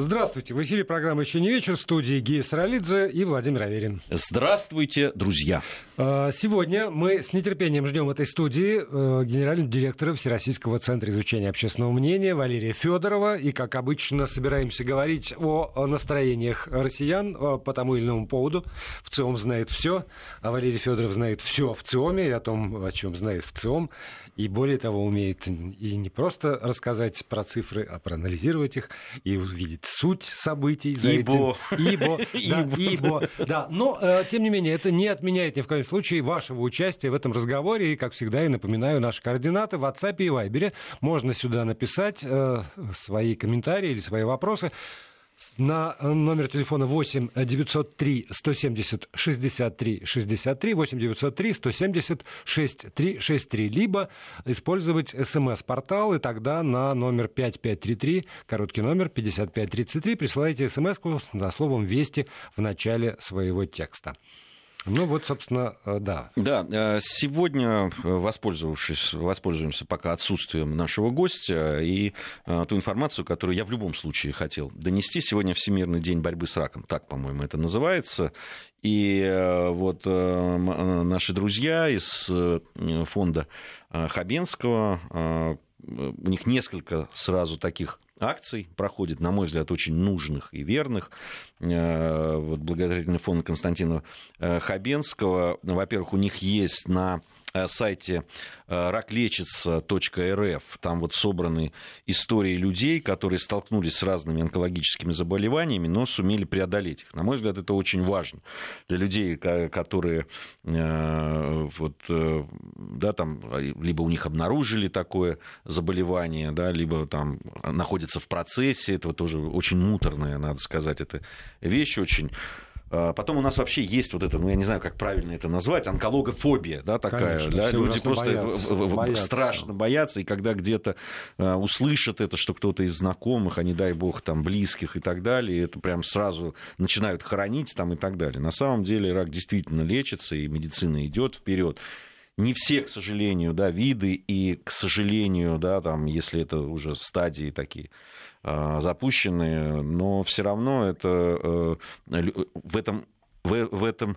Здравствуйте. В эфире программа «Еще не вечер» в студии Гея Саралидзе и Владимир Аверин. Здравствуйте, друзья. А, сегодня мы с нетерпением ждем в этой студии э, генерального директора Всероссийского центра изучения общественного мнения Валерия Федорова. И, как обычно, собираемся говорить о настроениях россиян э, по тому или иному поводу. В ЦИОМ знает все, а Валерий Федоров знает все в ЦИОМе и о том, о чем знает в ЦИОМ. И более того, умеет и не просто рассказать про цифры, а проанализировать их и увидеть суть событий за ибо. этим. Ибо. Да, ибо. Да. Но, э, тем не менее, это не отменяет ни в коем случае вашего участия в этом разговоре. И, как всегда, я напоминаю, наши координаты в WhatsApp и Viber. Можно сюда написать э, свои комментарии или свои вопросы на номер телефона 8 903 170 63 63 8 903 170 63 63 либо использовать смс-портал и тогда на номер 5533 короткий номер 5533 присылайте смс-ку на словом «Вести» в начале своего текста. Ну вот, собственно, э, да. Да, э, сегодня, э, воспользовавшись, воспользуемся пока отсутствием нашего гостя и ту информацию, которую я в любом случае хотел донести. Сегодня Всемирный день борьбы с раком, так, по-моему, это называется. И вот наши друзья из фонда Хабенского, у них несколько сразу таких акций проходит, на мой взгляд, очень нужных и верных. Э, вот благотворительный фонд Константина э, Хабенского, во-первых, у них есть на сайте э, раклечится.рф. Там вот собраны истории людей, которые столкнулись с разными онкологическими заболеваниями, но сумели преодолеть их. На мой взгляд, это очень важно для людей, которые э, вот, да, там, либо у них обнаружили такое заболевание, да, либо там находятся в процессе. Это тоже очень муторная, надо сказать, это вещь очень потом у нас вообще есть вот это, ну я не знаю, как правильно это назвать, онкологофобия, да, такая. Конечно, да, люди просто боятся, боятся. страшно боятся, и когда где-то uh, услышат это, что кто-то из знакомых, а не дай бог там близких и так далее, это прям сразу начинают хоронить там и так далее. На самом деле рак действительно лечится, и медицина идет вперед не все, к сожалению, да, виды, и, к сожалению, да, там, если это уже стадии такие а, запущенные, но все равно это э, в этом, в, в этом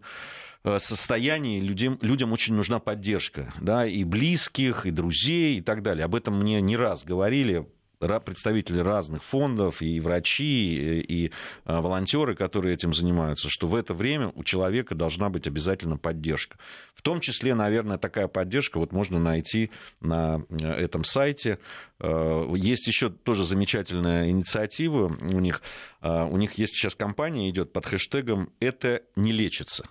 э, состоянии людям, людям очень нужна поддержка, да, и близких, и друзей, и так далее. Об этом мне не раз говорили представители разных фондов, и врачи, и а, волонтеры, которые этим занимаются, что в это время у человека должна быть обязательно поддержка. В том числе, наверное, такая поддержка вот можно найти на э, этом сайте. Э, есть еще тоже замечательная инициатива у них. Э, у них есть сейчас кампания, идет под хэштегом «Это не лечится»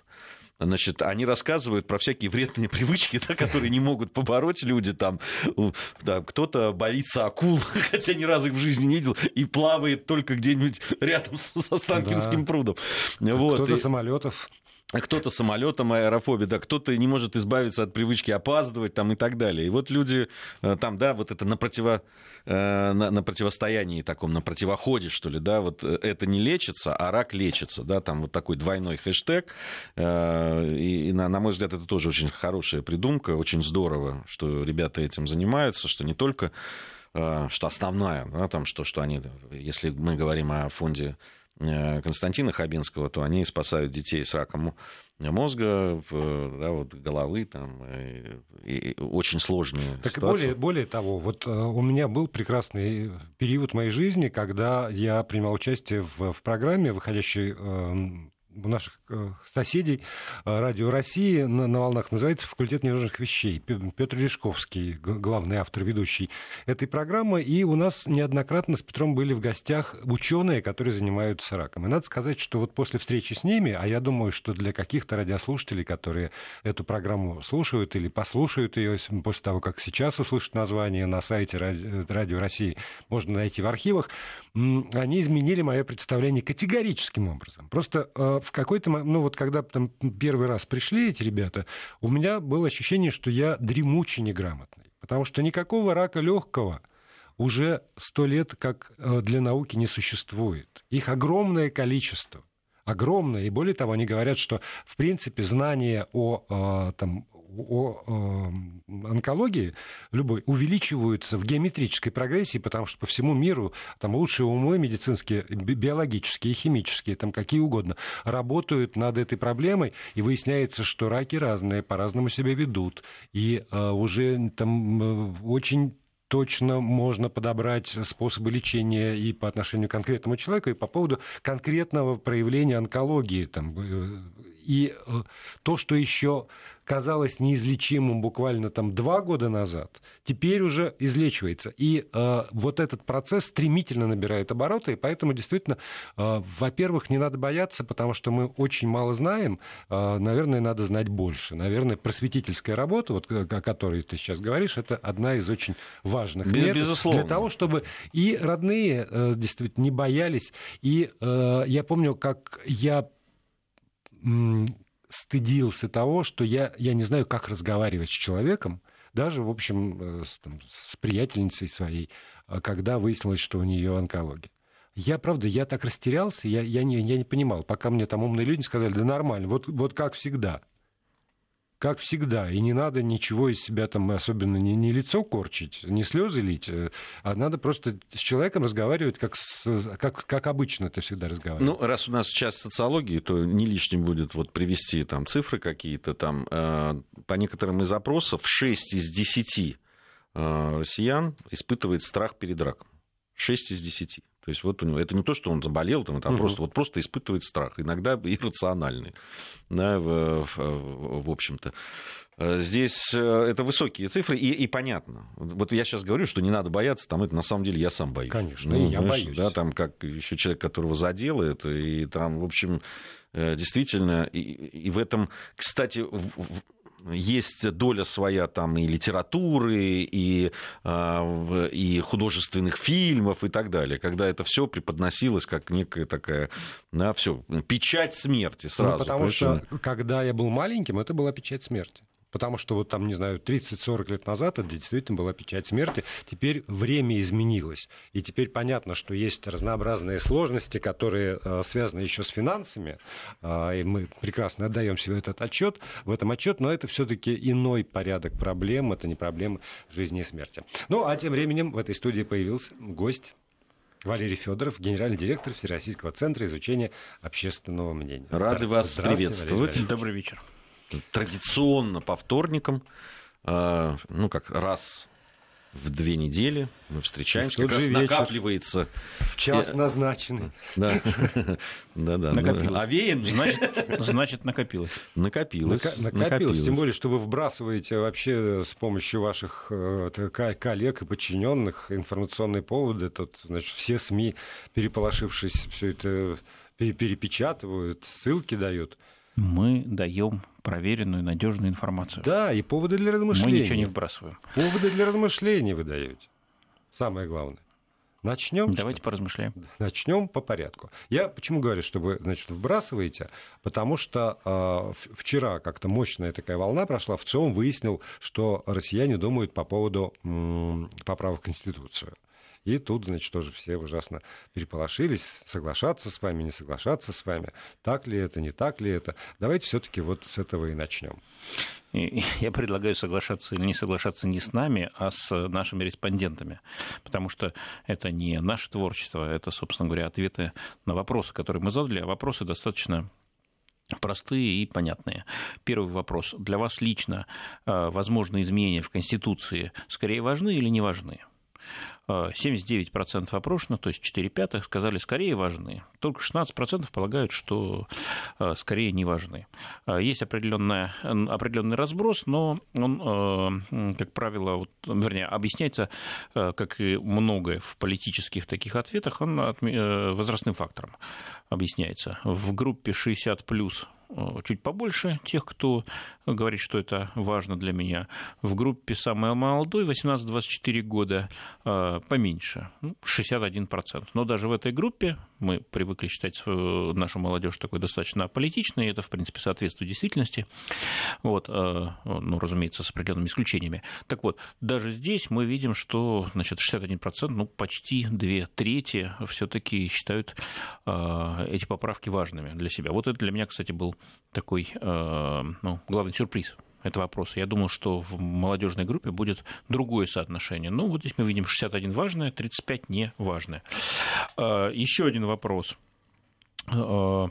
значит, они рассказывают про всякие вредные привычки, да, которые не могут побороть люди. Там, да, кто-то боится акул, хотя ни разу их в жизни не видел, и плавает только где-нибудь рядом с Останкинским да. прудом. Вот. Кто-то и... самолетов кто-то самолетом аэрофобия, да, кто-то не может избавиться от привычки опаздывать там и так далее. И вот люди э, там, да, вот это на, противо, э, на, на противостоянии таком, на противоходе, что ли, да, вот э, это не лечится, а рак лечится, да, там вот такой двойной хэштег. И, на, на мой взгляд, это тоже очень хорошая придумка, очень здорово, что ребята этим занимаются, что не только что основная, да, там, что, что они, если мы говорим о фонде Константина Хабинского, то они спасают детей с раком мозга, да, вот, головы, там, и, и очень сложные так ситуации. Более, более того, вот э, у меня был прекрасный период моей жизни, когда я принимал участие в, в программе, выходящей эм, у наших э, соседей э, Радио России на, на волнах называется «Факультет ненужных вещей». Петр Лешковский, главный автор, ведущий этой программы. И у нас неоднократно с Петром были в гостях ученые, которые занимаются раком. И надо сказать, что вот после встречи с ними, а я думаю, что для каких-то радиослушателей, которые эту программу слушают или послушают ее после того, как сейчас услышат название на сайте Радио России, можно найти в архивах, они изменили мое представление категорическим образом. Просто э, в какой-то ну вот когда там первый раз пришли эти ребята, у меня было ощущение, что я дремучий неграмотный. Потому что никакого рака легкого уже сто лет как э, для науки не существует. Их огромное количество огромное. И более того, они говорят, что, в принципе, знание о э, там, о э, онкологии любой увеличиваются в геометрической прогрессии, потому что по всему миру там лучшие умы медицинские, биологические, химические, там какие угодно, работают над этой проблемой, и выясняется, что раки разные, по-разному себя ведут, и э, уже там э, очень точно можно подобрать способы лечения и по отношению к конкретному человеку, и по поводу конкретного проявления онкологии. Там, э, и э, то, что еще казалось неизлечимым буквально там два года назад, теперь уже излечивается. И э, вот этот процесс стремительно набирает обороты, и поэтому действительно, э, во-первых, не надо бояться, потому что мы очень мало знаем, э, наверное, надо знать больше. Наверное, просветительская работа, вот, о которой ты сейчас говоришь, это одна из очень важных мер Безусловно. для того, чтобы и родные э, действительно не боялись. И э, я помню, как я стыдился того, что я, я не знаю, как разговаривать с человеком, даже, в общем, э, с, там, с приятельницей своей, а когда выяснилось, что у нее онкология. Я, правда, я так растерялся, я, я, не, я не понимал, пока мне там умные люди сказали, да нормально, вот, вот как всегда – как всегда. И не надо ничего из себя там, особенно не, не лицо корчить, не слезы лить, э, а надо просто с человеком разговаривать, как, с, как, как обычно ты всегда разговариваешь. Ну, раз у нас сейчас социологии, то не лишним будет вот привести там цифры какие-то там. Э, по некоторым из опросов 6 из 10 э, россиян испытывает страх перед раком. 6 из 10. То есть вот у него это не то, что он заболел, там, это угу. просто, вот просто испытывает страх, иногда иррациональный, да, в, в, в общем-то. Здесь э, это высокие цифры, и, и понятно. Вот я сейчас говорю, что не надо бояться, там это на самом деле я сам боюсь. Конечно, ну, я знаешь, боюсь. Да, там как еще человек, которого задело это, и там, в общем, э, действительно, и, и в этом, кстати, в, есть доля своя там и литературы, и, а, и художественных фильмов и так далее, когда это все преподносилось как некая такая, да, все, печать смерти сразу. Ну, потому что, когда я был маленьким, это была печать смерти. Потому что вот там, не знаю, 30-40 лет назад это действительно была печать смерти. Теперь время изменилось. И теперь понятно, что есть разнообразные сложности, которые э, связаны еще с финансами. Э, и мы прекрасно отдаем себе этот отчет, в этом отчет, но это все-таки иной порядок проблем. Это не проблемы жизни и смерти. Ну, а тем временем в этой студии появился гость Валерий Федоров, генеральный директор Всероссийского центра изучения общественного мнения. Рады вас приветствовать. Добрый вечер традиционно по вторникам, а, ну, как раз в две недели мы встречаемся, как раз накапливается. В час назначенный. Да, да, да. Овеян. Значит, значит, накопилось. Накопилось. Накопилось. Тем более, что вы вбрасываете вообще с помощью ваших э, коллег и подчиненных информационные поводы. Тут, значит, все СМИ, переполошившись, все это перепечатывают, ссылки дают мы даем проверенную, надежную информацию. Да, и поводы для размышлений. Мы ничего не вбрасываем. Поводы для размышлений вы даете. Самое главное. Начнем. Давайте что? поразмышляем. Начнем по порядку. Я почему говорю, что вы значит, вбрасываете? Потому что э, вчера как-то мощная такая волна прошла. В целом выяснил, что россияне думают по поводу м, поправок в Конституцию. И тут, значит, тоже все ужасно переполошились, соглашаться с вами, не соглашаться с вами, так ли это, не так ли это. Давайте все-таки вот с этого и начнем. Я предлагаю соглашаться или не соглашаться не с нами, а с нашими респондентами, потому что это не наше творчество, это, собственно говоря, ответы на вопросы, которые мы задали, а вопросы достаточно простые и понятные. Первый вопрос. Для вас лично э, возможные изменения в Конституции скорее важны или не важны? 79% опрошенных, то есть 4 пятых, сказали, скорее важны. Только 16% полагают, что э, скорее не важны. Э, есть определенный разброс, но он, э, как правило, вот, вернее, объясняется, как и многое в политических таких ответах, он возрастным фактором объясняется. В группе 60 плюс Э, чуть побольше тех, кто говорит, что это важно для меня. В группе самый молодой, 18-24 года, э, поменьше, 61%. Ну, Но даже в этой группе мы привыкли считать нашу молодежь такой достаточно политичной, и это, в принципе, соответствует действительности, вот, э, ну, разумеется, с определенными исключениями. Так вот, даже здесь мы видим, что значит, 61%, ну, почти две трети все-таки считают эти поправки важными для себя. Вот это для меня, кстати, был такой э, ну, главный сюрприз это вопрос. Я думал, что в молодежной группе будет другое соотношение. Ну, вот здесь мы видим 61 важное, 35 не важное. А, еще один вопрос а,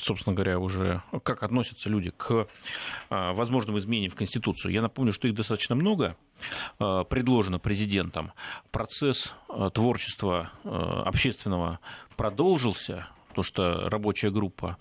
собственно говоря, уже как относятся люди к а, возможным изменениям в Конституцию. Я напомню, что их достаточно много предложено президентом. Процесс творчества общественного продолжился потому что рабочая группа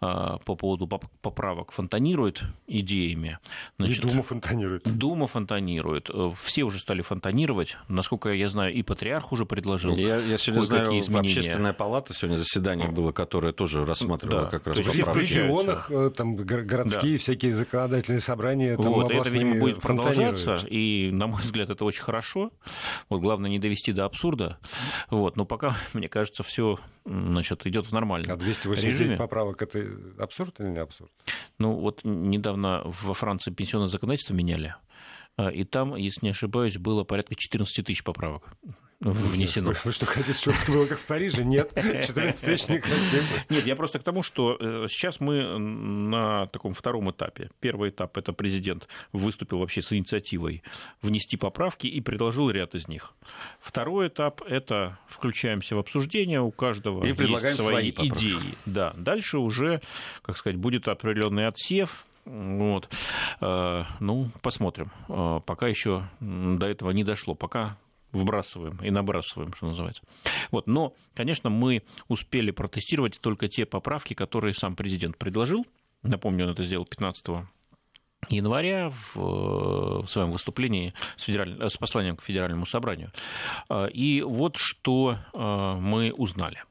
а, по поводу поправок фонтанирует идеями. Значит, и Дума фонтанирует. Дума фонтанирует. Э, все уже стали фонтанировать. Насколько я знаю, и патриарх уже предложил. Я, я сегодня знаю, изменения. общественная палата сегодня заседание было, которое тоже рассматривало да. как раз поправки. В регионах, э, там городские да. всякие законодательные собрания, там вот, это, видимо, будет продолжаться, и, на мой взгляд, это очень хорошо. Вот главное не довести до абсурда. Вот, но пока, мне кажется, все значит, идет в нормальном А 289 режиме. поправок – это абсурд или не абсурд? Ну, вот недавно во Франции пенсионное законодательство меняли, а, и там, если не ошибаюсь, было порядка 14 тысяч поправок внесено. Вы, вы что, хотите, чтобы было как в Париже? Нет, 14 тысяч не хотим. Нет, я просто к тому, что э, сейчас мы на таком втором этапе. Первый этап – это президент выступил вообще с инициативой внести поправки и предложил ряд из них. Второй этап – это включаемся в обсуждение, у каждого и есть свои, свои идеи. Да. Дальше уже, как сказать, будет определенный отсев, вот. Э, ну, посмотрим. Э, пока еще до этого не дошло. Пока вбрасываем и набрасываем, что называется. Вот. Но, конечно, мы успели протестировать только те поправки, которые сам президент предложил. Напомню, он это сделал 15 января в, в своем выступлении с, федераль... с посланием к Федеральному собранию. А, и вот что а, мы узнали.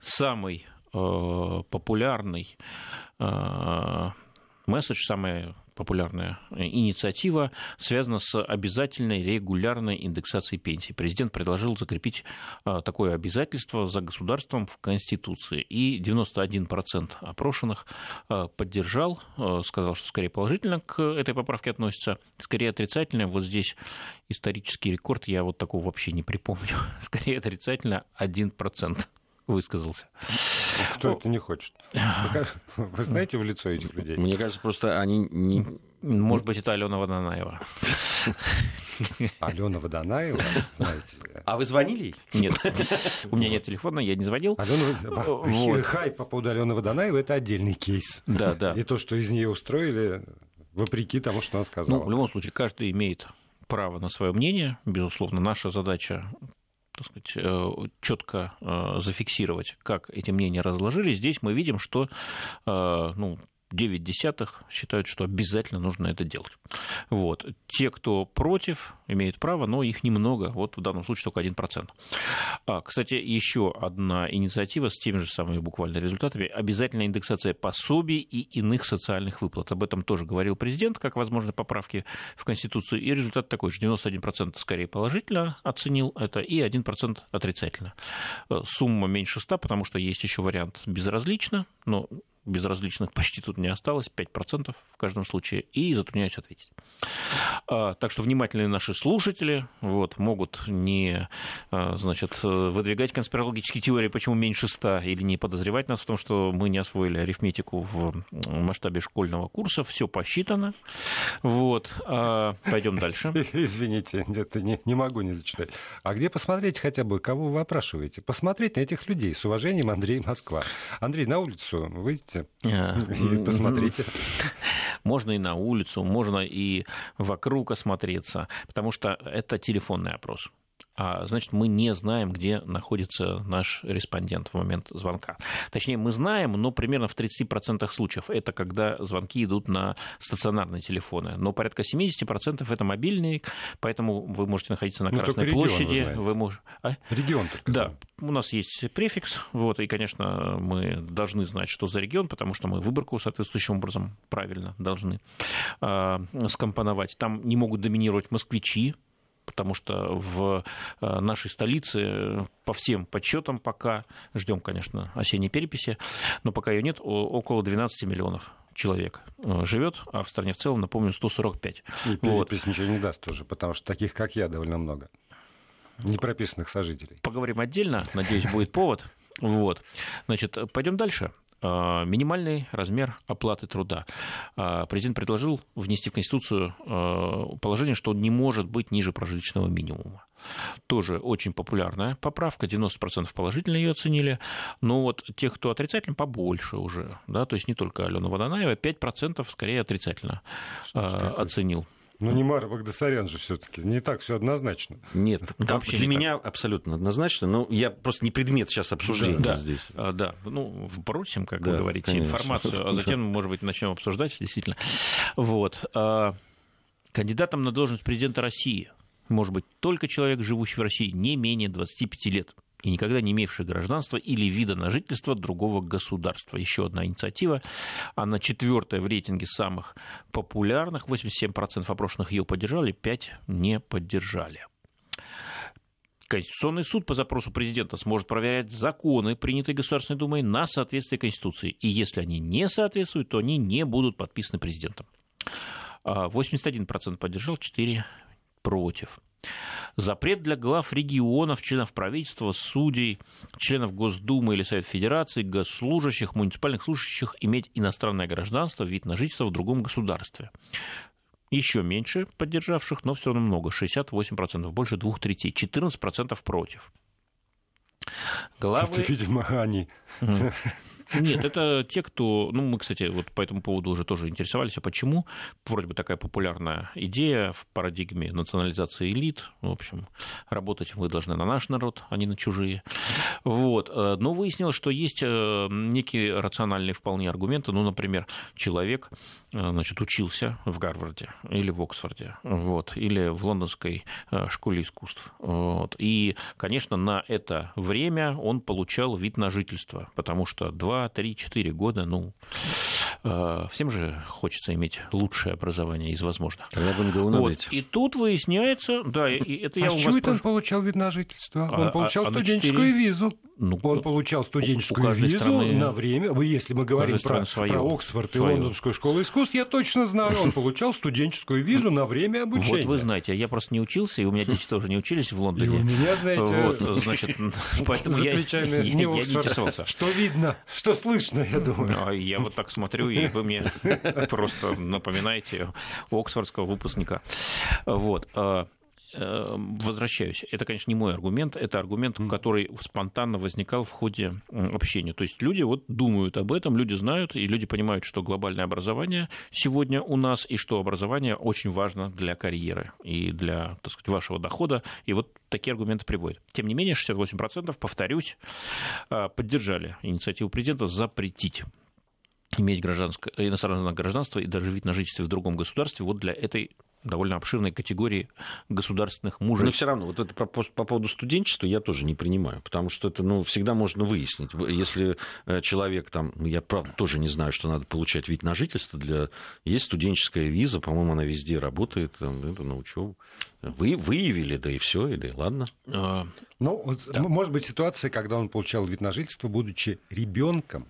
Самый а, популярный месседж, самый популярная инициатива, связана с обязательной регулярной индексацией пенсий. Президент предложил закрепить а, такое обязательство за государством в Конституции. И 91% опрошенных а, поддержал, а, сказал, что скорее положительно к этой поправке относится, скорее отрицательно. Вот здесь исторический рекорд, я вот такого вообще не припомню. Скорее отрицательно 1% высказался. Кто это не хочет? Вы знаете в лицо этих людей? Мне кажется, просто они не... Может быть, это Алена Водонаева. Алена Водонаева, знаете. А вы звонили Нет. У меня нет телефона, я не звонил. Алена... Хай по поводу Алены Водонаевой – это отдельный кейс. Да, да. И то, что из нее устроили, вопреки тому, что она сказала. Ну, в любом случае, каждый имеет право на свое мнение. Безусловно, наша задача так сказать, э, четко э, зафиксировать, как эти мнения разложились, здесь мы видим, что э, ну, 9 десятых считают, что обязательно нужно это делать. Вот. Те, кто против, имеют право, но их немного, вот в данном случае только 1%. А, кстати, еще одна инициатива с теми же самыми буквально результатами – обязательная индексация пособий и иных социальных выплат. Об этом тоже говорил президент, как возможны поправки в Конституцию, и результат такой же – 91% скорее положительно оценил это, и 1% отрицательно. Э, сумма меньше 100, потому что есть еще вариант безразлично, но безразличных почти тут не осталось, 5% в каждом случае, и затрудняюсь ответить. А, так что внимательные наши слушатели вот, могут не а, значит, выдвигать конспирологические теории, почему меньше 100, или не подозревать нас в том, что мы не освоили арифметику в масштабе школьного курса. Все посчитано. Вот. А, пойдем дальше. Извините, это не, не могу не зачитать. А где посмотреть хотя бы, кого вы опрашиваете? Посмотреть на этих людей. С уважением, Андрей Москва. Андрей, на улицу выйдете? Посмотрите. Посмотрите. Можно и на улицу, можно и вокруг осмотреться, потому что это телефонный опрос а значит, мы не знаем, где находится наш респондент в момент звонка. Точнее, мы знаем, но примерно в 30% случаев это когда звонки идут на стационарные телефоны. Но порядка 70% это мобильные, поэтому вы можете находиться на ну, Красной ну, площади. Регион, вы мож... а? Регион только. Да, у нас есть префикс, вот, и, конечно, мы должны знать, что за регион, потому что мы выборку соответствующим образом правильно должны э, скомпоновать. Там не могут доминировать москвичи, потому что в э, нашей столице э, по всем подсчетам пока, ждем, конечно, осенней переписи, но пока ее нет, около 12 миллионов человек э, живет, а в стране в целом, напомню, 145. И перепись вот. ничего не даст тоже, потому что таких, как я, довольно много. Непрописанных сожителей. Поговорим отдельно, надеюсь, будет повод. Вот. Значит, пойдем дальше. А, минимальный размер оплаты труда. А, президент предложил внести в Конституцию а, положение, что он не может быть ниже прожиточного минимума. Тоже очень популярная поправка, 90% положительно ее оценили, но вот тех, кто отрицательно, побольше уже, да, то есть не только Алена Водонаева, 5% скорее отрицательно оценил. Ну, не Мара Багдасарян же все-таки. Не так все однозначно. Нет, вообще для меня так. абсолютно однозначно. Но я просто не предмет сейчас обсуждения да, здесь. Да, да. Ну, вбросим, как да, вы говорите, конечно. информацию, а затем, может быть, начнем обсуждать, действительно. Вот. А, кандидатом на должность президента России может быть только человек, живущий в России не менее 25 лет и никогда не имевший гражданства или вида на жительство другого государства. Еще одна инициатива. Она четвертая в рейтинге самых популярных. 87% опрошенных ее поддержали, 5% не поддержали. Конституционный суд по запросу президента сможет проверять законы, принятые Государственной Думой, на соответствие Конституции. И если они не соответствуют, то они не будут подписаны президентом. 81% а, поддержал, 4% против. Запрет для глав регионов, членов правительства, судей, членов Госдумы или Совет Федерации, госслужащих, муниципальных служащих иметь иностранное гражданство, вид на жительство в другом государстве. Еще меньше поддержавших, но все равно много, 68%, больше двух третей, 14% против. Главы... Это, видимо, они. Нет, это те, кто... Ну, мы, кстати, вот по этому поводу уже тоже интересовались, а почему? Вроде бы такая популярная идея в парадигме национализации элит. В общем, работать вы должны на наш народ, а не на чужие. Вот. Но выяснилось, что есть э, некие рациональные вполне аргументы. Ну, например, человек э, значит, учился в Гарварде или в Оксфорде, вот, или в лондонской э, школе искусств. Вот. И, конечно, на это время он получал вид на жительство, потому что два 2, 3, 4 года, ну, э, всем же хочется иметь лучшее образование из возможных. Тогда в МГУ надо вот. И тут выясняется, да, и это я а у вас... он получал вид на жительство? Он а, получал а, студенческую 4... визу. Ну, он получал студенческую визу страны... на время. Вы, если мы говорим про, про Оксфорд свое. и Лондонскую школу искусств, я точно знаю, он получал студенческую визу на время обучения. Вот вы знаете, я просто не учился, и у меня дети тоже не учились в Лондоне. И у меня, знаете, вот, значит, поэтому я, я, я не интересовался. Что видно, что слышно, я думаю. А я вот так смотрю, и вы мне просто напоминаете Оксфордского выпускника. Вот. А, Э, возвращаюсь, это, конечно, не мой аргумент, это аргумент, который спонтанно возникал в ходе общения. То есть люди вот думают об этом, люди знают, и люди понимают, что глобальное образование сегодня у нас, и что образование очень важно для карьеры и для, так сказать, вашего дохода. И вот такие аргументы приводят. Тем не менее, 68%, повторюсь, э, поддержали инициативу президента запретить иметь гражданское, иностранное гражданство и даже вид на жительство в другом государстве вот для этой довольно обширной категории государственных мужей. Но все равно, вот это по, по поводу студенчества я тоже не принимаю, потому что это ну, всегда можно выяснить. Если э, человек там, я правда тоже не знаю, что надо получать вид на жительство, для... есть студенческая виза, по-моему, она везде работает, там, это на учебу. Вы выявили, да и все, и да и ладно. А, ну, вот, да. может быть ситуация, когда он получал вид на жительство, будучи ребенком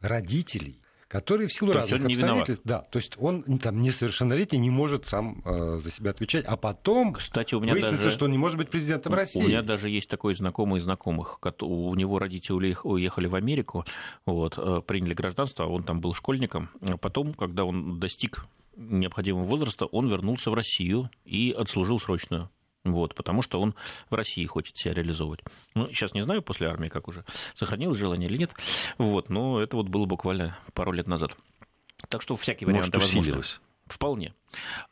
родителей который в силу то разных обстоятельств... Да, то есть он там несовершеннолетний, не может сам э, за себя отвечать, а потом Кстати, у меня выяснится, даже... что он не может быть президентом России. У меня даже есть такой знакомый знакомых, у него родители уехали в Америку, вот, э, приняли гражданство, он там был школьником, а потом, когда он достиг необходимого возраста, он вернулся в Россию и отслужил срочную вот, потому что он в России хочет себя реализовывать. Ну, сейчас не знаю после армии, как уже сохранилось желание или нет. Вот, но это вот было буквально пару лет назад. Так что всякие варианты Может, усилилось. Вполне.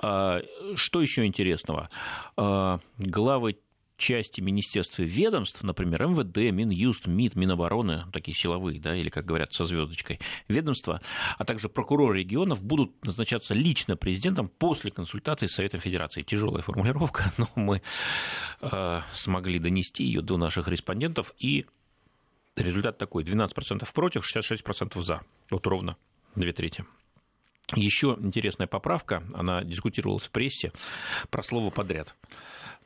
А, что еще интересного? А, главы части министерств и ведомств, например, МВД, Минюст, МИД, Минобороны, такие силовые, да, или, как говорят, со звездочкой, ведомства, а также прокуроры регионов будут назначаться лично президентом после консультации с Советом Федерации. Тяжелая формулировка, но мы э, смогли донести ее до наших респондентов, и результат такой, 12% против, 66% за, вот ровно две трети. Еще интересная поправка, она дискутировалась в прессе про слово подряд.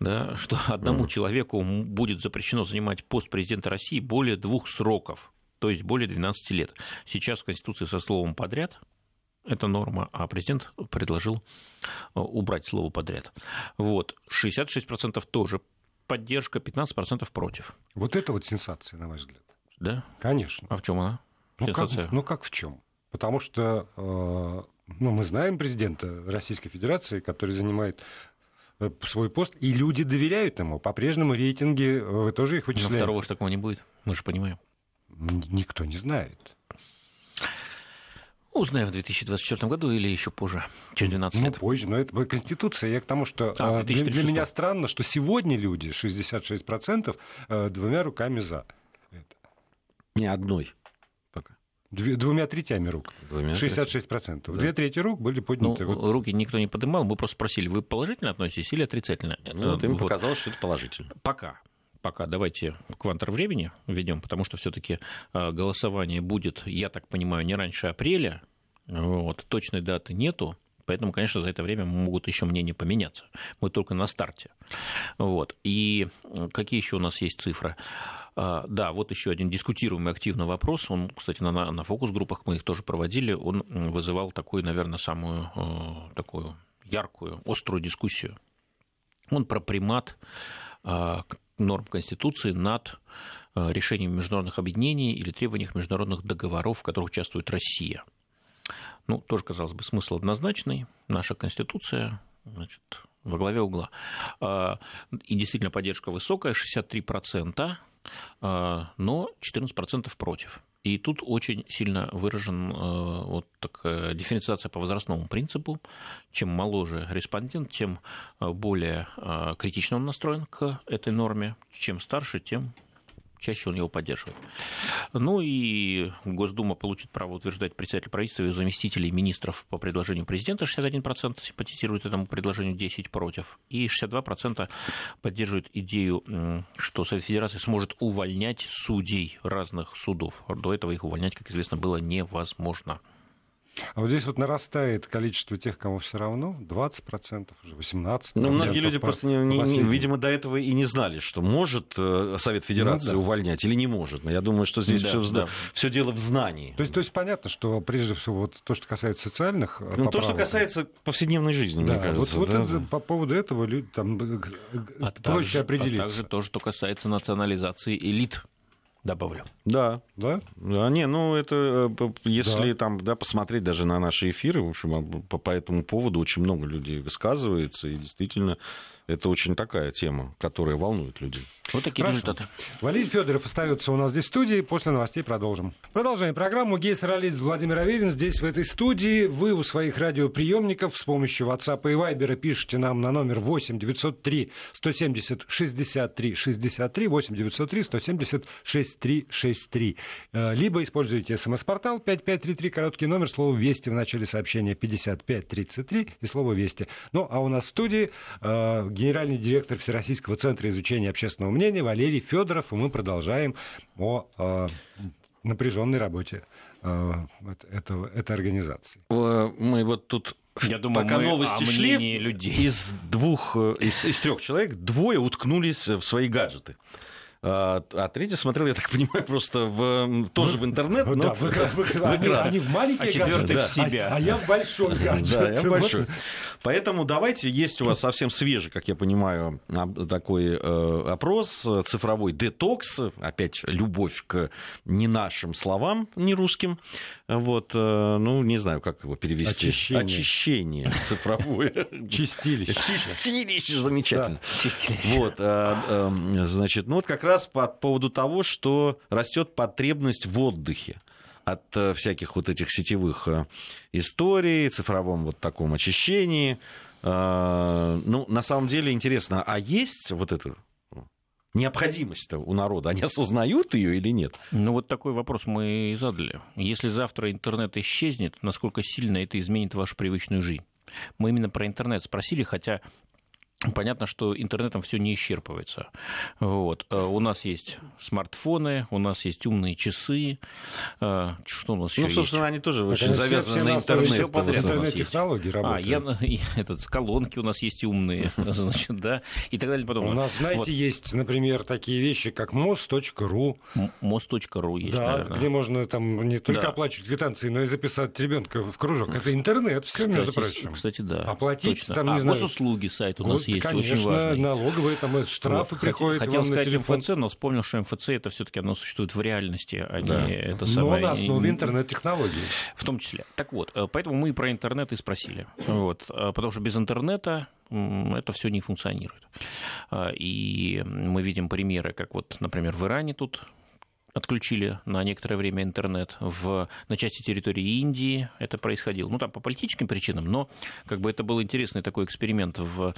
Да, что одному mm. человеку будет запрещено занимать пост президента России более двух сроков, то есть более 12 лет. Сейчас в Конституции со словом подряд это норма, а президент предложил э, убрать слово подряд. Вот, 66% тоже поддержка, 15% против. Вот это вот сенсация, на ваш взгляд. Да? Конечно. А в чем она? Ну как, ну как в чем? Потому что ну, мы знаем президента Российской Федерации, который занимает свой пост, и люди доверяют ему. По-прежнему рейтинги, вы тоже их вычисляете. Но второго же такого не будет, мы же понимаем. Никто не знает. Узнаем в 2024 году или еще позже, через 12 ну, лет. Ну, позже, но это Конституция. Я к тому, что а, для, для меня странно, что сегодня люди, 66%, двумя руками за это. Не одной двумя третями рук. Двумя 66%. Да. Две трети рук были подняты. Ну, вот. Руки никто не поднимал, мы просто спросили, вы положительно относитесь или отрицательно? Ну, вот им вот. показалось, что это положительно. Пока пока давайте квантор времени введем, потому что все-таки а, голосование будет, я так понимаю, не раньше апреля. Вот, точной даты нету. Поэтому, конечно, за это время могут еще мнения поменяться. Мы только на старте. Вот. И какие еще у нас есть цифры? А, да, вот еще один дискутируемый активный вопрос. Он, кстати, на, на фокус-группах мы их тоже проводили. Он вызывал такую, наверное, самую а, такую яркую, острую дискуссию. Он про примат норм Конституции над э, решением международных объединений или требованиях международных договоров, в которых участвует Россия. Ну, тоже, казалось бы, смысл однозначный. Наша Конституция значит, во главе угла. А, и действительно поддержка высокая, 63%, а, но 14% против. И тут очень сильно выражен э, вот такая дифференциация по возрастному принципу. Чем моложе респондент, тем э, более критично он настроен к этой норме. Чем старше, тем чаще он его поддерживает. Ну и Госдума получит право утверждать председатель правительства и заместителей министров по предложению президента. 61% симпатизирует этому предложению, 10% против. И 62% поддерживают идею, что Совет Федерации сможет увольнять судей разных судов. До этого их увольнять, как известно, было невозможно. А вот здесь вот нарастает количество тех, кому все равно, 20%, уже 18%. Ну, многие люди по, просто, не, не, видимо, до этого и не знали, что может э, Совет Федерации ну, да. увольнять или не может. Но я думаю, что здесь да, все, да. все дело в знании. То есть, то есть понятно, что прежде всего вот то, что касается социальных э, Ну, то, что касается повседневной жизни, да, мне кажется. Вот, вот да. по поводу этого люди там э, а проще также, определиться. А также то, что касается национализации элит добавлю. Да. Да? Да, не, ну это э, если да. там, да, посмотреть даже на наши эфиры, в общем, а, по, по этому поводу очень много людей высказывается, и действительно это очень такая тема, которая волнует людей. Вот такие Хорошо. результаты. Валерий Федоров остается у нас здесь в студии. После новостей продолжим. Продолжаем программу. Гей-соралист Владимир Аверин здесь, в этой студии. Вы у своих радиоприемников с помощью WhatsApp и Viber пишите нам на номер 8 903 170 63 63 8 903 170 63 63. Либо используйте смс-портал 5533, короткий номер, слово «Вести» в начале сообщения 5533 и слово «Вести». Ну, а у нас в студии э, генеральный директор Всероссийского центра изучения общественного мнения Валерий Федоров, и мы продолжаем о э, напряженной работе э, этого, этой организации. Мы вот тут я думаю, Пока новости шли, людей. из двух, э, из, из трех человек двое уткнулись в свои гаджеты. А, а третий смотрел, я так понимаю, просто в, тоже в интернет. Ну, да, в, экран, в, экран. Они, они в маленький а четвертый да. в себя. А, а я в большой гаджет. Да, я большой. Поэтому давайте, есть у вас совсем свежий, как я понимаю, такой э, опрос, цифровой детокс, опять любовь к не нашим словам, не русским. Вот, э, ну, не знаю, как его перевести. Очищение. Очищение цифровое. Чистилище. Чистилище, замечательно. Вот, э, эм, значит, ну вот как раз по поводу того, что растет потребность в отдыхе от э, всяких вот этих сетевых историй, цифровом вот таком очищении. Ну, на самом деле интересно, а есть вот это необходимость-то у народа, они осознают ее или нет? Ну вот такой вопрос мы и задали. Если завтра интернет исчезнет, насколько сильно это изменит вашу привычную жизнь? Мы именно про интернет спросили, хотя Понятно, что интернетом все не исчерпывается. Вот. Э, у нас есть смартфоны, у нас есть умные часы. Э, что у нас еще Ну, собственно, есть? они тоже очень так, завязаны все, на интернет. Все подряд интернет-технологии работают. А, я, этот, колонки у нас есть умные, значит, да, и так далее. Потом. У нас, знаете, вот. есть, например, такие вещи, как мост.ру. Мост.ру есть, Да, наверное. где можно там не только да. оплачивать квитанции, но и записать ребенка в кружок. Это интернет, все, между прочим. Кстати, да. Оплатить, точно. там, не а, знаю... госуслуги сайт у нас есть Конечно, очень важный. налоговые, там штрафы вот, приходят Хотел вам сказать на телефон. МФЦ, но вспомнил, что МФЦ это все-таки оно существует в реальности, а Да. не это Но самое. на основе интернет-технологий. В том числе. Так вот, э, поэтому мы и про интернет и спросили. Вот, э, потому что без интернета это все не функционирует. И мы видим примеры, как вот, например, в Иране тут отключили на некоторое время интернет. В, на части территории Индии это происходило. Ну, там по политическим причинам, но как бы это был интересный такой эксперимент в,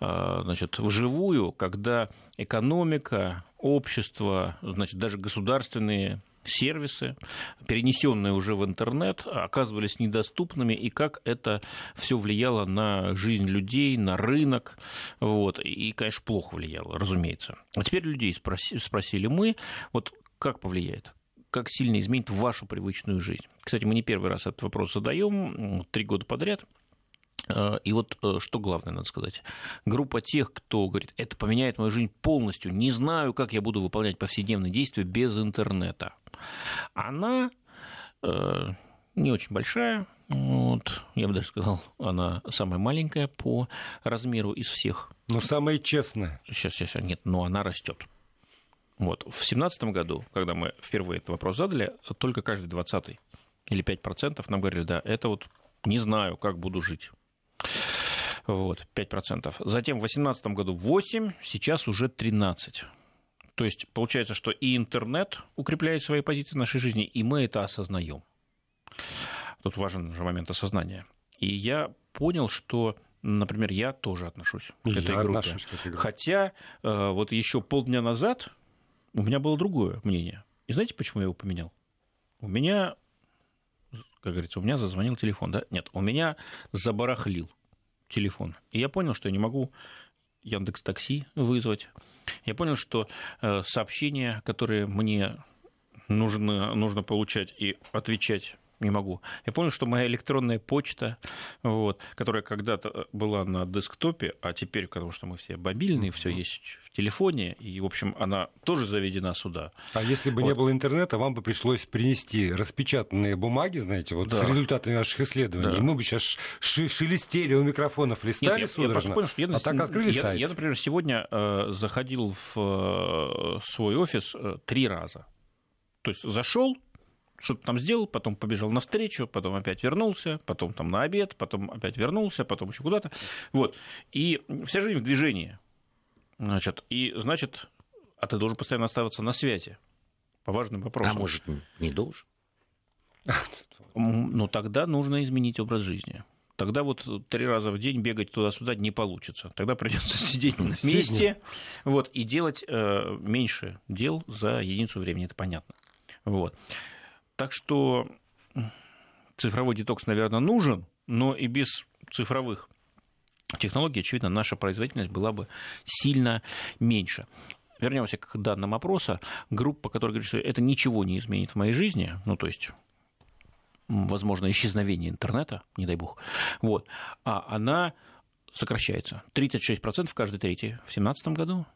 э, значит, вживую, когда экономика, общество, значит, даже государственные сервисы, перенесенные уже в интернет, оказывались недоступными, и как это все влияло на жизнь людей, на рынок. Вот. И, конечно, плохо влияло, разумеется. А теперь людей спроси- спросили мы, вот как повлияет? Как сильно изменит вашу привычную жизнь? Кстати, мы не первый раз этот вопрос задаем, три года подряд. Э, И вот э, что главное, надо сказать. Группа тех, кто говорит, это поменяет мою жизнь полностью, не знаю, как я буду выполнять повседневные действия без интернета. Она э, не очень большая, вот, я бы даже сказал, она самая маленькая по размеру из всех. Но самое честное. Сейчас, сейчас, сейчас, нет, но она растет. Вот. В 2017 году, когда мы впервые этот вопрос задали, только каждый 20 или 5% нам говорили, да, это вот не знаю, как буду жить. Вот, 5%. Затем в 2018 году 8, сейчас уже 13. То есть получается, что и интернет укрепляет свои позиции в нашей жизни, и мы это осознаем. Тут важен же момент осознания. И я понял, что, например, я тоже отношусь к Я этой группе. отношусь к этой группе. Хотя э, вот еще полдня назад у меня было другое мнение. И знаете, почему я его поменял? У меня, как говорится, у меня зазвонил телефон, да? Нет, у меня забарахлил телефон. И я понял, что я не могу Яндекс Такси вызвать. Я понял, что э, сообщения, которые мне нужно, нужно получать и отвечать не могу. Я понял, что моя электронная почта, вот, которая когда-то была на десктопе, а теперь, потому что мы все мобильные, все есть в телефоне, и, в общем, она тоже заведена сюда. А если бы не Вот. было интернета, вам бы пришлось принести распечатанные бумаги, знаете, вот Да. с результатами ваших исследований. Да. Мы бы сейчас шелестели у микрофонов, листали Нет, я, я судорожно. просто понял, что я, а так открыли я, сайт. я, например, сегодня э, заходил в э, свой офис э, три раза. То есть зашел, что-то там сделал, потом побежал навстречу, потом опять вернулся, потом там на обед, потом опять вернулся, потом еще куда-то. Вот. И вся жизнь в движении. Значит, и значит, а ты должен постоянно оставаться на связи по важным вопросам. А может, не должен? Ну, тогда нужно изменить образ жизни. Тогда вот три раза в день бегать туда-сюда не получится. Тогда придется сидеть на месте вот, и делать э, меньше дел за единицу времени, это понятно. Вот. Так что цифровой детокс, наверное, нужен, но и без цифровых технологий, очевидно, наша производительность была бы сильно меньше. Вернемся к данным опроса. Группа, которая говорит, что это ничего не изменит в моей жизни, ну, то есть возможно, исчезновение интернета, не дай бог, вот, а она сокращается. 36% каждый третий в 2017 году,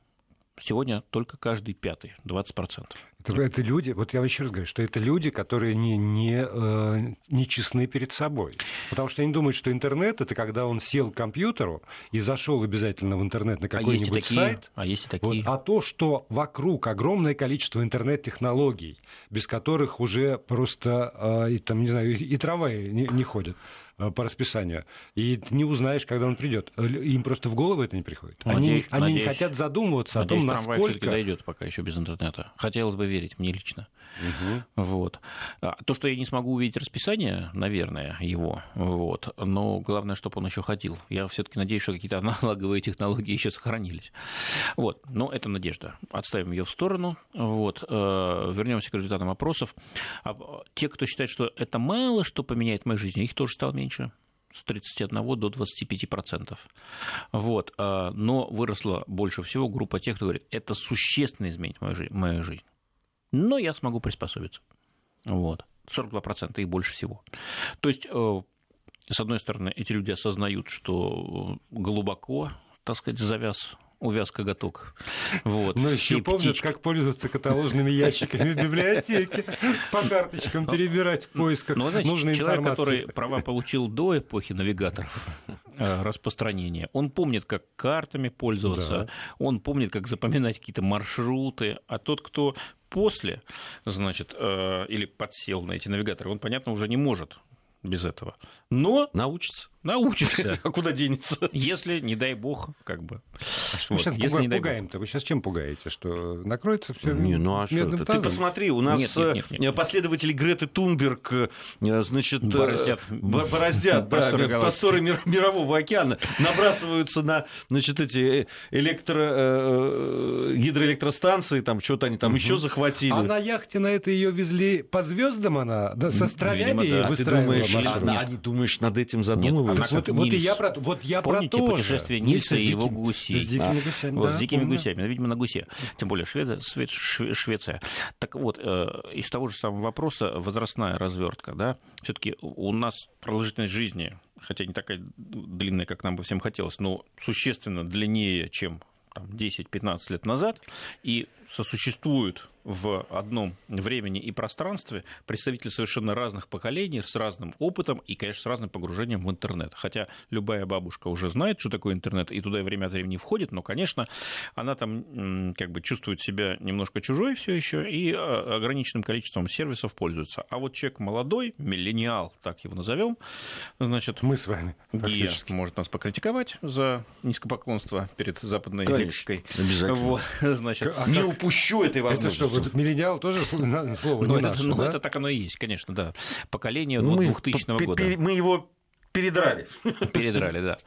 сегодня только каждый пятый, 20%. Это, это люди, вот я вам еще раз говорю, что это люди, которые не, не, э, не честны перед собой. Потому что они думают, что интернет это когда он сел к компьютеру и зашел обязательно в интернет на А какой-нибудь такие, сайт. а есть и Вот, такие. а то, что вокруг огромное количество интернет-технологий, без которых уже просто, э, и, там, не знаю, и, и трамваи не, не ходят по расписанию, и ты не узнаешь, когда он придет. Им просто в голову это не приходит. они, не- Надеюсь- они не надеюсь- хотят задумываться Надеюсь, о том, насколько... дойдет пока еще без интернета. Хотелось бы верить, мне лично. Вот. А То, что я не смогу увидеть расписание, наверное, его, вот. но главное, чтобы он еще ходил. Я все-таки надеюсь, что какие-то аналоговые технологии еще сохранились. Вот. Но это надежда. Отставим ее в сторону. Вот. Э, Вернемся к результатам опросов. А, Те, кто считает, что это мало что поменяет в моей жизни, их тоже стало меньше с 31 до 25 процентов. Вот. а, Но выросла больше всего группа тех, кто говорит, это существенно изменит мою жизнь. Мою жизнь. Но я смогу приспособиться. Вот. 42% и больше всего. То есть, э, с одной стороны, эти люди осознают, что глубоко, так сказать, завяз увяз коготок. Вот. Ну, еще помнят, птички. как пользоваться каталожными ящиками в библиотеке, по карточкам перебирать в поисках Ну, знаете, нужной человек, информации. который права получил до эпохи навигаторов, э, распространения. Он помнит, как картами пользоваться, да. он помнит, как запоминать какие-то маршруты, а тот, кто после, значит, э, или подсел на эти навигаторы, он, понятно, уже не может без этого. Но научится. Научится. А куда денется? Если, не дай бог, как бы. А что вот, мы сейчас пуга- пугаем-то? Вы сейчас чем пугаете? Что накроется все? Не, ну а что Ты посмотри, у нас нет, нет, нет, нет. Э, последователи Греты Тунберг, э, значит... Э, бороздят. Бороздят просторы мирового океана, набрасываются на, значит, эти электро... гидроэлектростанции, там что-то они там еще захватили. А на яхте на это ее везли по звездам она, да, со островями выстраивала маршрут. А не думаешь, над этим задумываться? А вот, вот, и я про, вот я Помните про то путешествие Нильса и его гусей? С дикими гусями, вот, да, С дикими помню. гусями, видимо, на гусе. Тем более Швеция, Швеция. Так вот, э, из того же самого вопроса возрастная развертка. Да? Все-таки у нас продолжительность жизни хотя не такая длинная, как нам бы всем хотелось, но существенно длиннее, чем 10-15 лет назад, и сосуществуют в одном времени и пространстве представители совершенно разных поколений, с разным опытом и, конечно, с разным погружением в интернет. Хотя любая бабушка уже знает, что такое интернет, и туда время от времени входит, но, конечно, она там как бы чувствует себя немножко чужой все еще и а, ограниченным количеством сервисов пользуется. А вот человек молодой, миллениал, так его назовем, значит... Мы с вами, Гия может нас покритиковать за низкопоклонство перед западной Конечно, лексикой. Обязательно. Вот, значит, а не упущу этой возможности. Это что, вот миллениал тоже слово ну, не это, наше, ну, да? это так оно и есть, конечно, да. Поколение ну, 2000 года. Мы его Передрали. Передрали, да.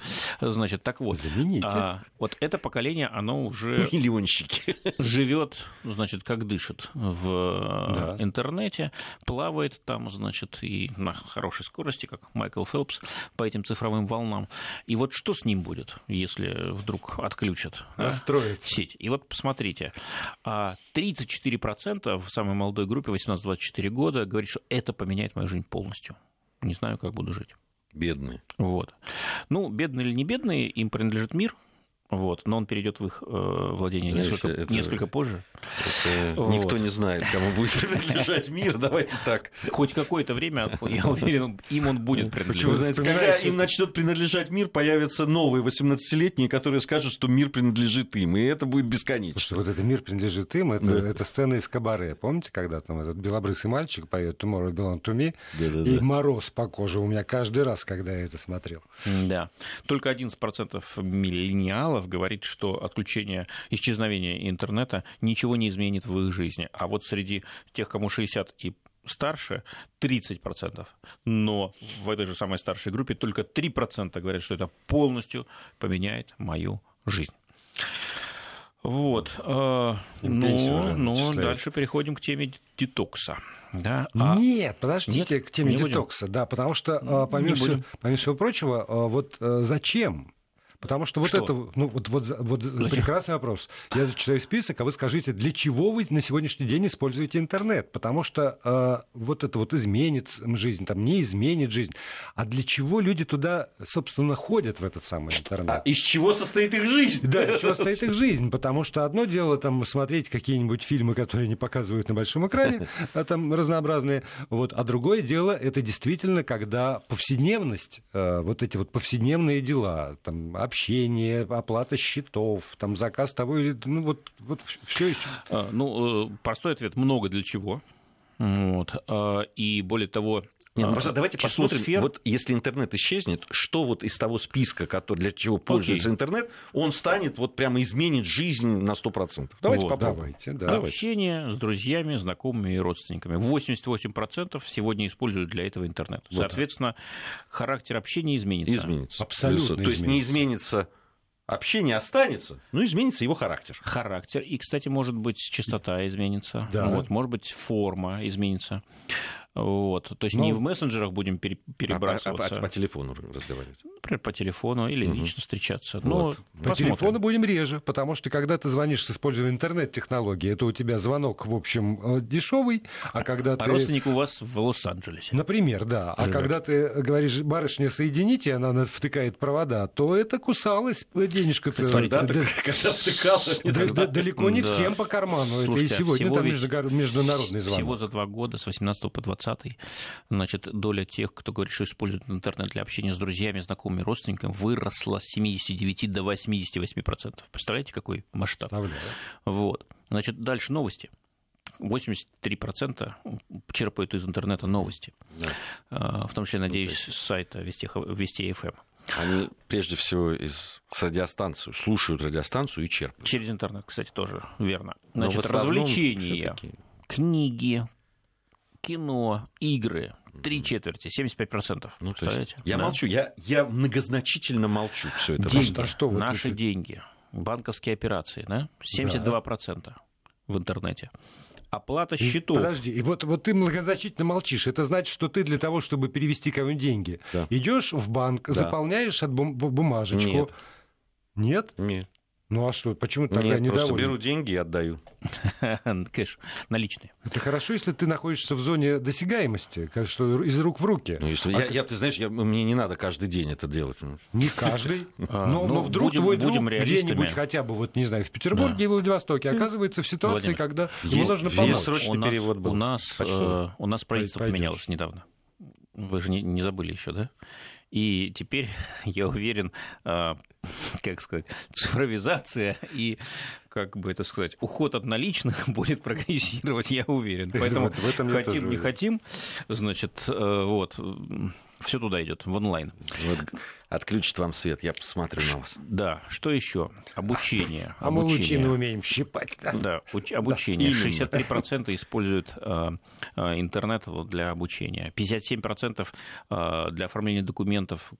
Значит, так вот. Замените. А, вот это поколение, оно уже... Миллионщики. Живет, значит, как дышит в да. интернете, плавает там, значит, и на хорошей скорости, как Майкл Фелпс, по этим цифровым волнам. И вот что с ним будет, если вдруг отключат Расстроится. Да, сеть? И вот посмотрите, 34% а в самой молодой группе, 18-24 года, говорит, что это поменяет мою жизнь полностью. Не знаю, как буду жить. Бедные. Вот. Ну, бедные или не бедные, им принадлежит мир, вот, но он перейдет в их э, владение Знаете, несколько, это, несколько позже. Это вот. Никто не знает, кому будет принадлежать мир, давайте так. Хоть какое-то время, я уверен, им он будет принадлежать. Почему, знаете, когда им начнет принадлежать мир, появятся новые 18-летние, которые скажут, что мир принадлежит им, и это будет бесконечно. Слушайте, вот это мир принадлежит им, это, да. это сцена из Кабаре. Помните, когда там этот белобрысый мальчик поет «Tomorrow belong to me», да, да, и да. мороз по коже у меня каждый раз, когда я это смотрел. Да. Только 11% миллениалов журналов говорит, что отключение, исчезновение интернета ничего не изменит в их жизни. А вот среди тех, кому 60 и старше 30%, но в этой же самой старшей группе только 3% говорят, что это полностью поменяет мою жизнь. Вот. Э, ну, ну дальше переходим к теме детокса. Да? А... Нет, подождите, Нет, к теме детокса, будем. да, потому что, э, помимо, всего, помимо всего прочего, э, вот зачем Потому что вот что? это, ну вот, вот, вот прекрасный вопрос. Я зачитаю список, а вы скажите, для чего вы на сегодняшний день используете интернет? Потому что э, вот это вот изменит жизнь, там не изменит жизнь. А для чего люди туда, собственно, ходят в этот самый интернет? А из чего состоит их жизнь? Да, из чего состоит их жизнь? Потому что одно дело там смотреть какие-нибудь фильмы, которые не показывают на большом экране, а там разнообразные, вот, а другое дело это действительно, когда повседневность, э, вот эти вот повседневные дела, там общение, оплата счетов, там заказ того или... Ну, вот, вот все еще. А, ну, э, простой ответ – много для чего. Вот. А, и более того, нет, ну просто давайте посмотрим, сфер... вот если интернет исчезнет, что вот из того списка, который, для чего пользуется okay. интернет, он станет, вот прямо изменит жизнь на 100%. Давайте вот, попробуем. Давайте, да. Общение с друзьями, знакомыми и родственниками. 88% сегодня используют для этого интернет. Вот. Соответственно, характер общения изменится. Изменится. Абсолютно. То есть не изменится общение останется, но изменится его характер. Характер. И, кстати, может быть, частота изменится. Да. Вот, может быть, форма изменится. Вот. То есть ну, не в мессенджерах будем перебрасываться. А, а, а, по телефону разговаривать? Например, по телефону или угу. лично встречаться. Но вот. По телефону будем реже, потому что когда ты звонишь с использованием интернет-технологий, это у тебя звонок, в общем, э, дешевый, а когда а ты... родственник у вас в Лос-Анджелесе. Например, да. А Живет. когда ты говоришь, барышня, соедините, она втыкает провода, то это кусалось. Когда, да, когда втыкала. Далеко не всем по карману. Это и сегодня там международный звонок. Всего за два года, с 18 по 20 2020, значит, доля тех, кто говорит, что использует интернет для общения с друзьями, знакомыми, родственниками, выросла с 79 до 88%. Представляете, какой масштаб? Вот. Значит, дальше новости. 83% черпают из интернета новости. Да. А, в том числе, надеюсь, с сайта Вести, Вести ФМ. Они прежде всего из, с радиостанцию, слушают радиостанцию и черпают. Через интернет, кстати, тоже верно. Значит, развлечения, книги, кино, игры, три четверти, 75%. Ну, Представляете? Я да? молчу, я, я многозначительно молчу все это. Деньги, а что наши это... деньги, банковские операции, да? 72% да. в интернете оплата счетов. Подожди, и вот, вот ты многозначительно молчишь. Это значит, что ты для того, чтобы перевести кому-нибудь деньги, да. идешь в банк, да. заполняешь от бум- бумажечку. Нет. Нет? Нет. Ну а что, почему тогда Нет, недовольны? просто беру деньги и отдаю. Кэш, наличные. Это хорошо, если ты находишься в зоне досягаемости, что из рук в руки. Ну, если а я, ты... я, ты знаешь, я, мне не надо каждый день это делать. Не каждый. А, но, ну, но вдруг будем, твой друг где-нибудь хотя бы, вот не знаю, в Петербурге да. и Владивостоке оказывается в ситуации, Владимир, когда ему нужно помочь. Есть срочный у нас, перевод был. У нас, э, у нас правительство поменялось недавно. Вы же не, не забыли еще, да? И теперь, я уверен, а, как сказать, цифровизация и, как бы это сказать, уход от наличных будет прогрессировать, я уверен. Поэтому в этом хотим, не хотим, значит, э, вот, все туда идет, в онлайн. Вот отключит вам свет, я посмотрю на вас. Да, что еще? Обучение. А обучение. мы лучины умеем щипать. Да, да уч- обучение. Да, 63% используют э, э, интернет для обучения. 57% э, для оформления документов,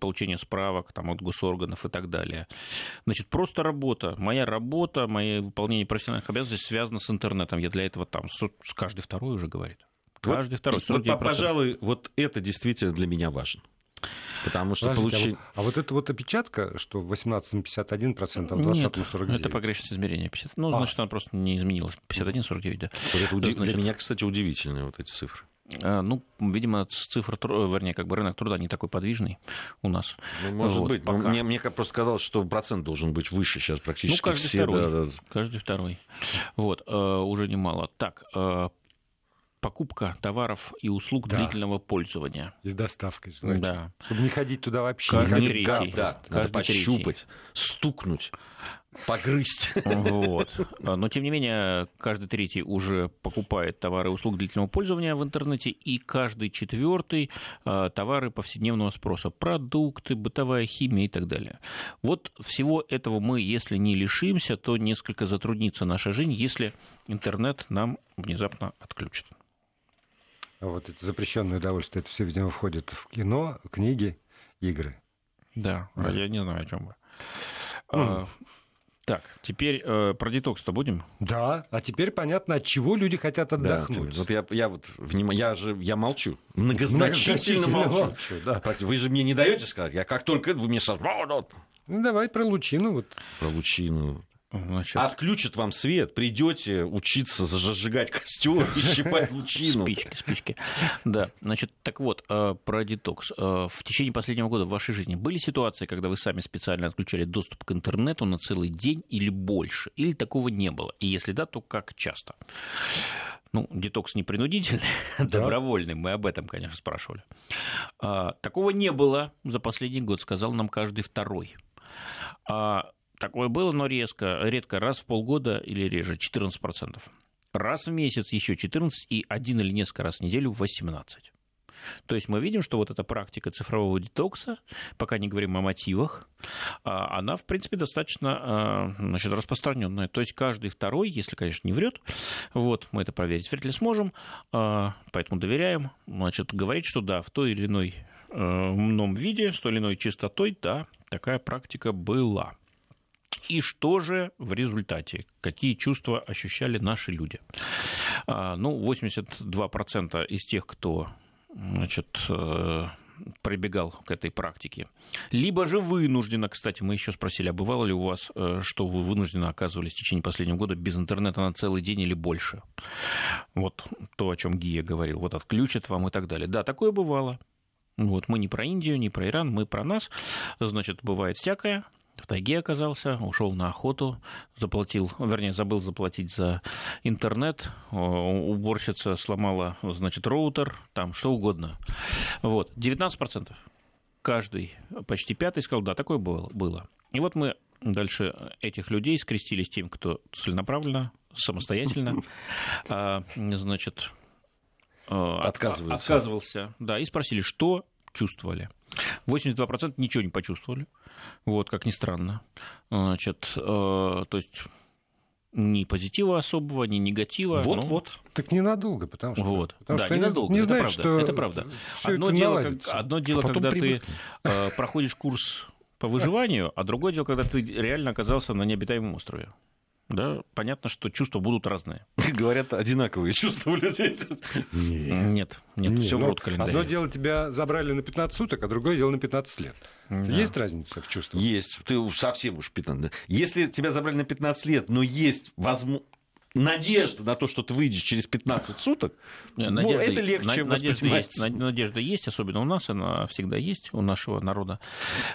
получения справок там, от госорганов и так далее. Значит, просто работа. Моя работа, мое выполнение профессиональных обязанностей связано с интернетом. Я для этого там с, с каждый второй уже говорит. Каждый второй. Вот, пожалуй, вот это действительно для меня важно. Потому что получить... а, вот, а вот эта вот опечатка, что в 18-м 51%, а в 20-м 49%? Нет, это погрешность измерения. 50. Ну, а. значит, она просто не изменилась. 51-49, да. Вот это удив... значит... Для меня, кстати, удивительные вот эти цифры. А, ну, видимо, цифра, вернее, как бы рынок труда не такой подвижный у нас. Ну, может вот, быть. Пока. Мне, мне просто казалось, что процент должен быть выше сейчас практически ну, каждый все. Второй, да, да. Каждый второй. Вот, э, уже немало. Так, э, покупка товаров и услуг да. длительного пользования. И с доставкой. Знаете. Да. Чтобы не ходить туда вообще. Каждый не третий. Да, да. Каждый пощупать, третий. стукнуть, погрызть. Вот. Но, тем не менее, каждый третий уже покупает товары и услуги длительного пользования в интернете, и каждый четвертый э, товары повседневного спроса. Продукты, бытовая химия и так далее. Вот всего этого мы, если не лишимся, то несколько затруднится наша жизнь, если интернет нам внезапно отключат. А вот это запрещенное удовольствие, это все, видимо, входит в кино, книги, игры. Да, да. я не знаю, о чем вы. Mm. А, так, теперь э, про детокс-то будем? Да, а теперь понятно, от чего люди хотят отдохнуть. Да, вот я, я вот вним... я же я молчу, многозначительно, молчу. молчу да. Вы же мне не даете сказать, я как только вы мне сразу... Ну давай про лучину вот. Про лучину. Значит... Отключат вам свет, придете учиться зажигать костер и щипать лучину. Спички, спички. Да, значит, так вот, э, про детокс. Э, в течение последнего года в вашей жизни были ситуации, когда вы сами специально отключали доступ к интернету на целый день или больше? Или такого не было? И если да, то как часто? Ну, детокс не принудительный, да. добровольный, мы об этом, конечно, спрашивали. А, такого не было за последний год, сказал нам каждый второй. А Такое было, но резко, редко, раз в полгода или реже, 14%. Раз в месяц еще 14 и один или несколько раз в неделю 18. То есть мы видим, что вот эта практика цифрового детокса, пока не говорим о мотивах, а, она, в принципе, достаточно а, значит, распространенная. То есть каждый второй, если, конечно, не врет, вот, мы это проверить вряд ли сможем, а, поэтому доверяем, значит, говорить, что да, в той или иной ином виде, с той или иной частотой, да, такая практика была. И что же в результате? Какие чувства ощущали наши люди? А, ну, 82% из тех, кто значит, э, прибегал к этой практике. Либо же вынужденно, кстати, мы еще спросили, а бывало ли у вас, э, что вы вынужденно оказывались в течение последнего года без интернета на целый день или больше? Вот то, о чем Гия говорил, вот отключат вам и так далее. Да, такое бывало. Вот, мы не про Индию, не про Иран, мы про нас. Значит, бывает всякое. В тайге оказался, ушел на охоту, заплатил, вернее, забыл заплатить за интернет, уборщица сломала, значит, роутер, там что угодно. Вот, 19%. Каждый, почти пятый сказал, да, такое было. И вот мы дальше этих людей скрестили с тем, кто целенаправленно, самостоятельно, а, значит, а, отказывался. отказывался, да, и спросили, что чувствовали. 82% ничего не почувствовали, вот, как ни странно. Значит, э, то есть ни позитива особого, ни негатива. Вот, ну, вот. Так ненадолго, потому что... Вот. Потому да, что ненадолго, не это знаешь, правда. Что это правда. Одно дело, как, одно дело а когда привыкнешь. ты э, проходишь курс по выживанию, а другое дело, когда ты реально оказался на необитаемом острове да, понятно, что чувства будут разные. Говорят, одинаковые чувства у людей. Нет, нет, нет все в рот календаря. Одно дело тебя забрали на 15 суток, а другое дело на 15 лет. Да. Есть разница в чувствах? Есть. Ты совсем уж 15. Если тебя забрали на 15 лет, но есть возможность надежда на то, что ты выйдешь через 15 суток, Нет, ну, надежда, это легче на, надежда есть, надежда есть, особенно у нас, она всегда есть, у нашего народа.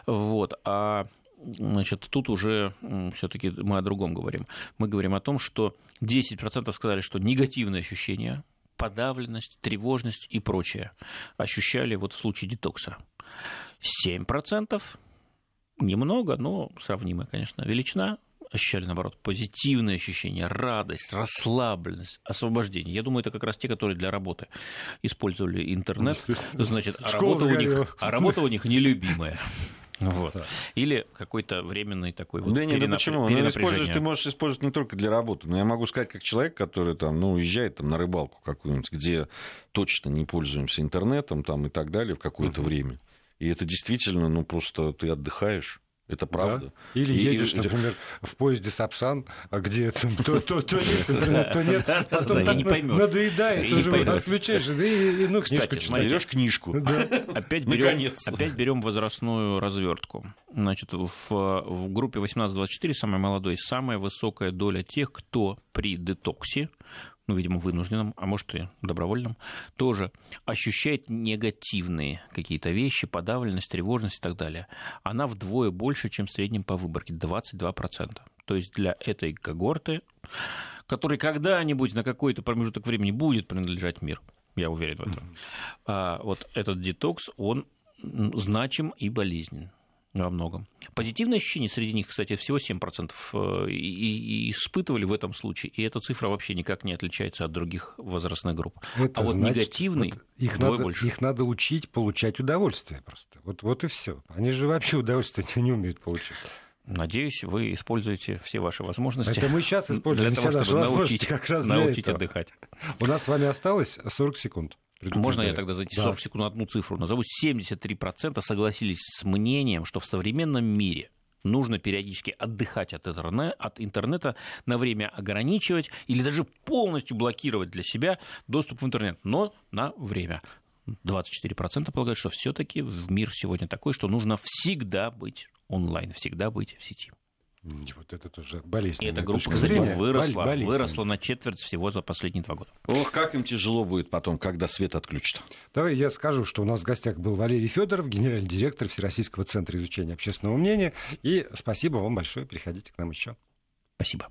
Вот. А Значит, тут уже все-таки мы о другом говорим. Мы говорим о том, что 10% сказали, что негативные ощущения, подавленность, тревожность и прочее ощущали вот в случае детокса. 7% немного, но сравнимая, конечно, величина, ощущали, наоборот, позитивные ощущения, радость, расслабленность, освобождение. Я думаю, это как раз те, которые для работы использовали интернет. Значит, а работа, у них, а работа у них нелюбимая. Вот. Или какой-то временный такой вот Да нет, ну почему? Ну, используешь, ты можешь использовать не только для работы, но я могу сказать, как человек, который там, ну, уезжает там, на рыбалку какую-нибудь, где точно не пользуемся интернетом там, и так далее в какое-то uh-huh. время. И это действительно, ну, просто ты отдыхаешь. Это правда. Да? Или и, едешь, и, например, в поезде Сапсан, а где там то, то, то есть интернет, то нет, потом так надоедает, тоже отключаешь, да и ну, книжку читаешь. Берешь книжку. Опять берем, опять берем возрастную развертку. Значит, в, в группе 18-24, самой молодой, самая высокая доля тех, кто при детоксе ну, видимо, вынужденном, а может и добровольном, тоже ощущает негативные какие-то вещи, подавленность, тревожность и так далее. Она вдвое больше, чем в среднем по выборке, 22%. То есть для этой когорты, которой когда-нибудь на какой-то промежуток времени будет принадлежать мир, я уверен в этом, а вот этот детокс, он значим и болезнен во многом. Позитивные ощущения среди них, кстати, всего 7% э, и, и испытывали в этом случае, и эта цифра вообще никак не отличается от других возрастных групп. Это а вот значит, негативный вот их надо, больше. Их надо учить получать удовольствие просто. Вот, вот и все. Они же вообще удовольствие не умеют получать. Надеюсь, вы используете все ваши возможности. Это мы сейчас используем для того, чтобы научить, как раз научить отдыхать. У нас с вами осталось 40 секунд. Можно я тогда за эти 40 да. секунд одну цифру назову? 73% согласились с мнением, что в современном мире нужно периодически отдыхать от интернета, от интернета, на время ограничивать или даже полностью блокировать для себя доступ в интернет, но на время. 24% полагают, что все-таки в мир сегодня такой, что нужно всегда быть онлайн, всегда быть в сети. Вот это тоже болезненно. Эта группа, кстати, выросла, выросла на четверть всего за последние два года. Ох, как им тяжело будет потом, когда свет отключат. Давай я скажу, что у нас в гостях был Валерий Федоров, генеральный директор Всероссийского центра изучения общественного мнения. И спасибо вам большое. Приходите к нам еще. Спасибо.